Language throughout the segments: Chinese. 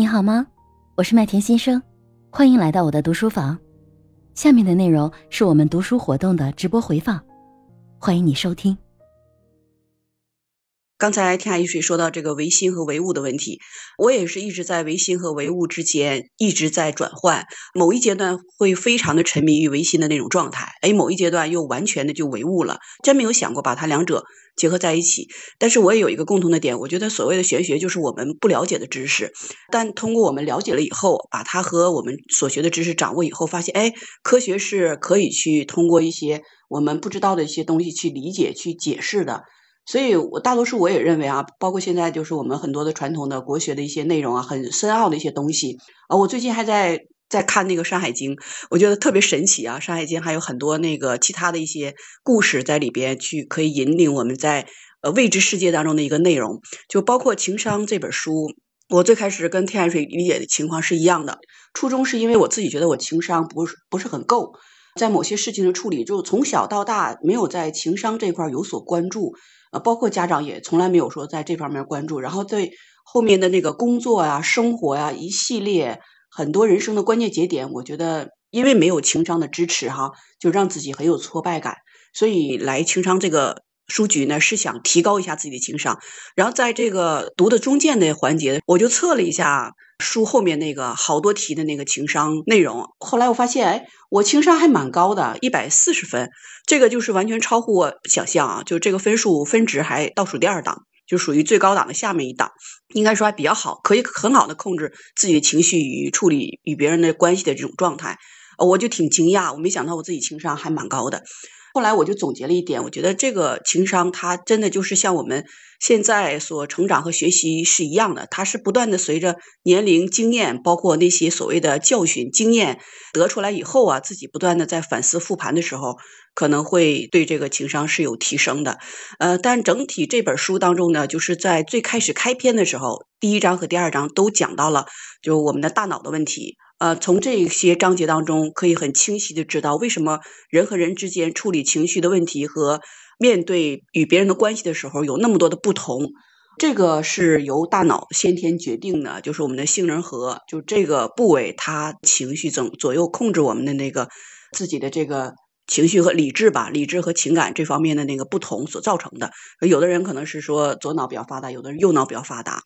你好吗？我是麦田先生，欢迎来到我的读书房。下面的内容是我们读书活动的直播回放，欢迎你收听。刚才天下一水说到这个唯心和唯物的问题，我也是一直在唯心和唯物之间一直在转换。某一阶段会非常的沉迷于唯心的那种状态，哎，某一阶段又完全的就唯物了，真没有想过把它两者结合在一起。但是我也有一个共同的点，我觉得所谓的玄学就是我们不了解的知识，但通过我们了解了以后，把它和我们所学的知识掌握以后，发现，哎，科学是可以去通过一些我们不知道的一些东西去理解、去解释的。所以，我大多数我也认为啊，包括现在就是我们很多的传统的国学的一些内容啊，很深奥的一些东西啊。我最近还在在看那个《山海经》，我觉得特别神奇啊，《山海经》还有很多那个其他的一些故事在里边去可以引领我们在呃未知世界当中的一个内容。就包括情商这本书，我最开始跟天海水理解的情况是一样的，初衷是因为我自己觉得我情商不是不是很够，在某些事情的处理，就从小到大没有在情商这块有所关注。呃，包括家长也从来没有说在这方面关注，然后对后面的那个工作呀、生活呀一系列很多人生的关键节点，我觉得因为没有情商的支持哈，就让自己很有挫败感，所以来情商这个书局呢是想提高一下自己的情商，然后在这个读的中间的环节，我就测了一下。书后面那个好多题的那个情商内容，后来我发现，哎，我情商还蛮高的，一百四十分，这个就是完全超乎我想象啊！就这个分数分值还倒数第二档，就属于最高档的下面一档，应该说还比较好，可以很好的控制自己的情绪与处理与别人的关系的这种状态，我就挺惊讶，我没想到我自己情商还蛮高的。后来我就总结了一点，我觉得这个情商它真的就是像我们现在所成长和学习是一样的，它是不断的随着年龄、经验，包括那些所谓的教训、经验得出来以后啊，自己不断的在反思复盘的时候，可能会对这个情商是有提升的。呃，但整体这本书当中呢，就是在最开始开篇的时候，第一章和第二章都讲到了，就我们的大脑的问题。呃，从这些章节当中，可以很清晰的知道为什么人和人之间处理情绪的问题和面对与别人的关系的时候有那么多的不同。这个是由大脑先天决定的，就是我们的杏仁核，就这个部位，它情绪总左右控制我们的那个自己的这个情绪和理智吧，理智和情感这方面的那个不同所造成的。有的人可能是说左脑比较发达，有的人右脑比较发达。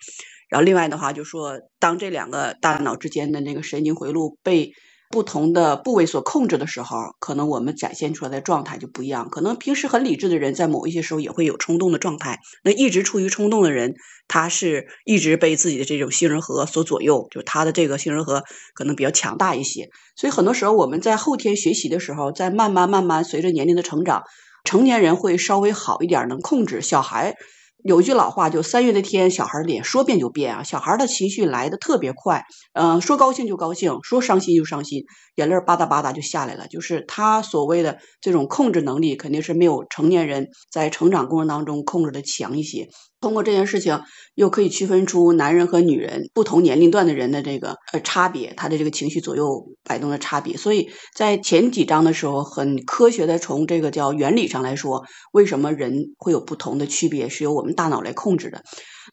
然后另外的话，就说当这两个大脑之间的那个神经回路被不同的部位所控制的时候，可能我们展现出来的状态就不一样。可能平时很理智的人，在某一些时候也会有冲动的状态。那一直处于冲动的人，他是一直被自己的这种杏仁核所左右，就他的这个杏仁核可能比较强大一些。所以很多时候我们在后天学习的时候，在慢慢慢慢随着年龄的成长，成年人会稍微好一点，能控制小孩。有句老话，就三月的天，小孩脸说变就变啊！小孩的情绪来的特别快，嗯，说高兴就高兴，说伤心就伤心，眼泪吧嗒吧嗒就下来了。就是他所谓的这种控制能力，肯定是没有成年人在成长过程当中控制的强一些。通过这件事情，又可以区分出男人和女人不同年龄段的人的这个呃差别，他的这个情绪左右摆动的差别。所以在前几章的时候，很科学的从这个叫原理上来说，为什么人会有不同的区别，是由我们大脑来控制的。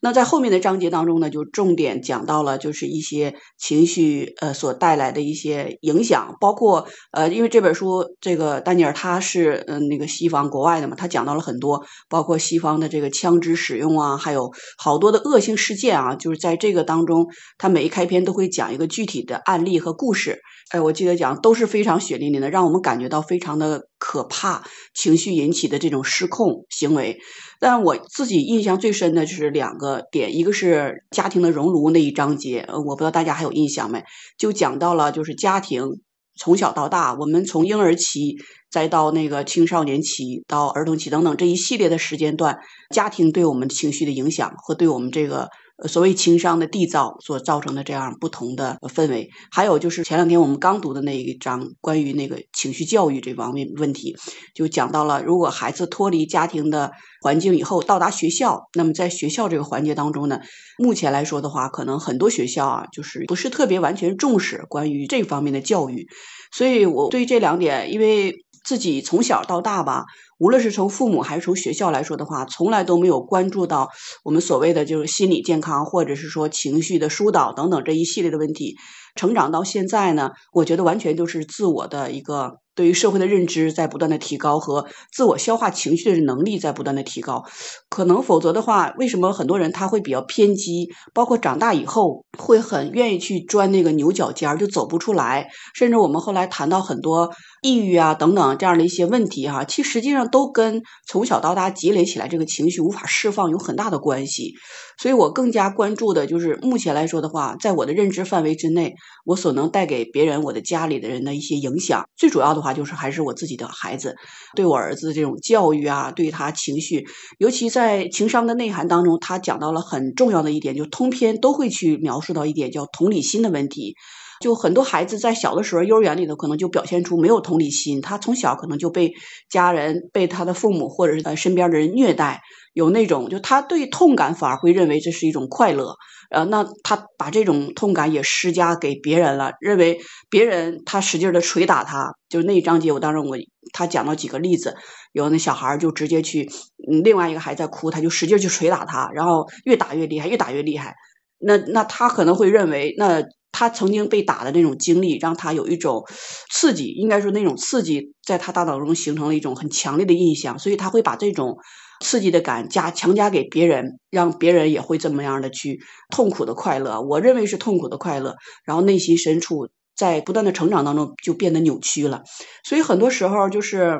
那在后面的章节当中呢，就重点讲到了，就是一些情绪呃所带来的一些影响，包括呃，因为这本书这个丹尼尔他是嗯那个西方国外的嘛，他讲到了很多，包括西方的这个枪支使用啊，啊还有好多的恶性事件啊，就是在这个当中，他每一开篇都会讲一个具体的案例和故事，哎，我记得讲都是非常血淋淋的，让我们感觉到非常的可怕，情绪引起的这种失控行为。但我自己印象最深的就是两个点，一个是家庭的熔炉那一章节，呃，我不知道大家还有印象没？就讲到了就是家庭从小到大，我们从婴儿期再到那个青少年期到儿童期等等这一系列的时间段，家庭对我们情绪的影响和对我们这个。所谓情商的缔造所造成的这样不同的氛围，还有就是前两天我们刚读的那一章关于那个情绪教育这方面问题，就讲到了，如果孩子脱离家庭的环境以后到达学校，那么在学校这个环节当中呢，目前来说的话，可能很多学校啊，就是不是特别完全重视关于这方面的教育，所以我对这两点，因为自己从小到大吧。无论是从父母还是从学校来说的话，从来都没有关注到我们所谓的就是心理健康，或者是说情绪的疏导等等这一系列的问题。成长到现在呢，我觉得完全就是自我的一个。对于社会的认知在不断的提高，和自我消化情绪的能力在不断的提高，可能否则的话，为什么很多人他会比较偏激，包括长大以后会很愿意去钻那个牛角尖儿，就走不出来，甚至我们后来谈到很多抑郁啊等等这样的一些问题哈，其实实际上都跟从小到大积累起来这个情绪无法释放有很大的关系。所以我更加关注的就是目前来说的话，在我的认知范围之内，我所能带给别人、我的家里的人的一些影响，最主要的话就是还是我自己的孩子，对我儿子这种教育啊，对他情绪，尤其在情商的内涵当中，他讲到了很重要的一点，就通篇都会去描述到一点叫同理心的问题。就很多孩子在小的时候，幼儿园里头可能就表现出没有同理心，他从小可能就被家人、被他的父母或者是他身边的人虐待，有那种就他对痛感反而会认为这是一种快乐，呃，那他把这种痛感也施加给别人了，认为别人他使劲的捶打他，就是那一章节我当时我他讲到几个例子，有那小孩就直接去，嗯，另外一个孩子在哭，他就使劲去捶打他，然后越打越厉害，越打越厉害，那那他可能会认为那。他曾经被打的那种经历，让他有一种刺激，应该说那种刺激，在他大脑中形成了一种很强烈的印象，所以他会把这种刺激的感加强加给别人，让别人也会这么样的去痛苦的快乐。我认为是痛苦的快乐，然后内心深处在不断的成长当中就变得扭曲了，所以很多时候就是。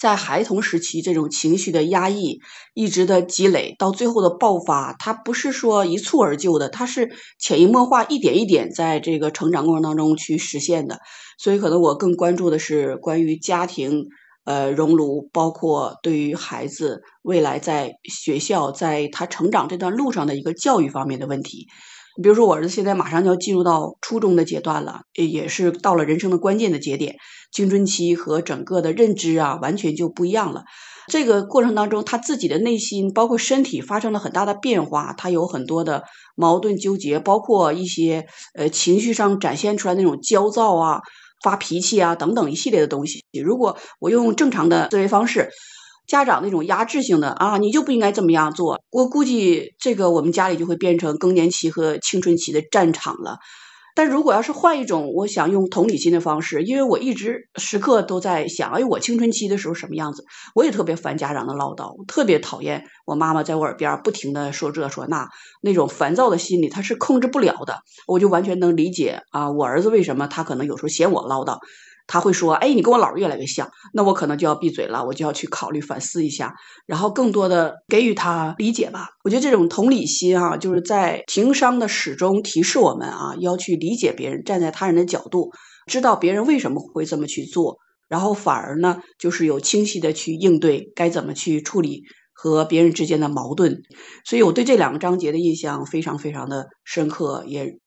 在孩童时期，这种情绪的压抑一直的积累，到最后的爆发，它不是说一蹴而就的，它是潜移默化，一点一点在这个成长过程当中去实现的。所以，可能我更关注的是关于家庭呃熔炉，包括对于孩子未来在学校在他成长这段路上的一个教育方面的问题。比如说，我儿子现在马上就要进入到初中的阶段了，也是到了人生的关键的节点，青春期和整个的认知啊，完全就不一样了。这个过程当中，他自己的内心包括身体发生了很大的变化，他有很多的矛盾纠结，包括一些呃情绪上展现出来那种焦躁啊、发脾气啊等等一系列的东西。如果我用正常的思维方式。家长那种压制性的啊，你就不应该这么样做。我估计这个我们家里就会变成更年期和青春期的战场了。但如果要是换一种，我想用同理心的方式，因为我一直时刻都在想，哎，我青春期的时候什么样子？我也特别烦家长的唠叨，特别讨厌我妈妈在我耳边不停的说这说那，那种烦躁的心理他是控制不了的。我就完全能理解啊，我儿子为什么他可能有时候嫌我唠叨。他会说：“哎，你跟我姥越来越像。”那我可能就要闭嘴了，我就要去考虑反思一下，然后更多的给予他理解吧。我觉得这种同理心啊，就是在情商的始终提示我们啊，要去理解别人，站在他人的角度，知道别人为什么会这么去做，然后反而呢，就是有清晰的去应对，该怎么去处理和别人之间的矛盾。所以我对这两个章节的印象非常非常的深刻，也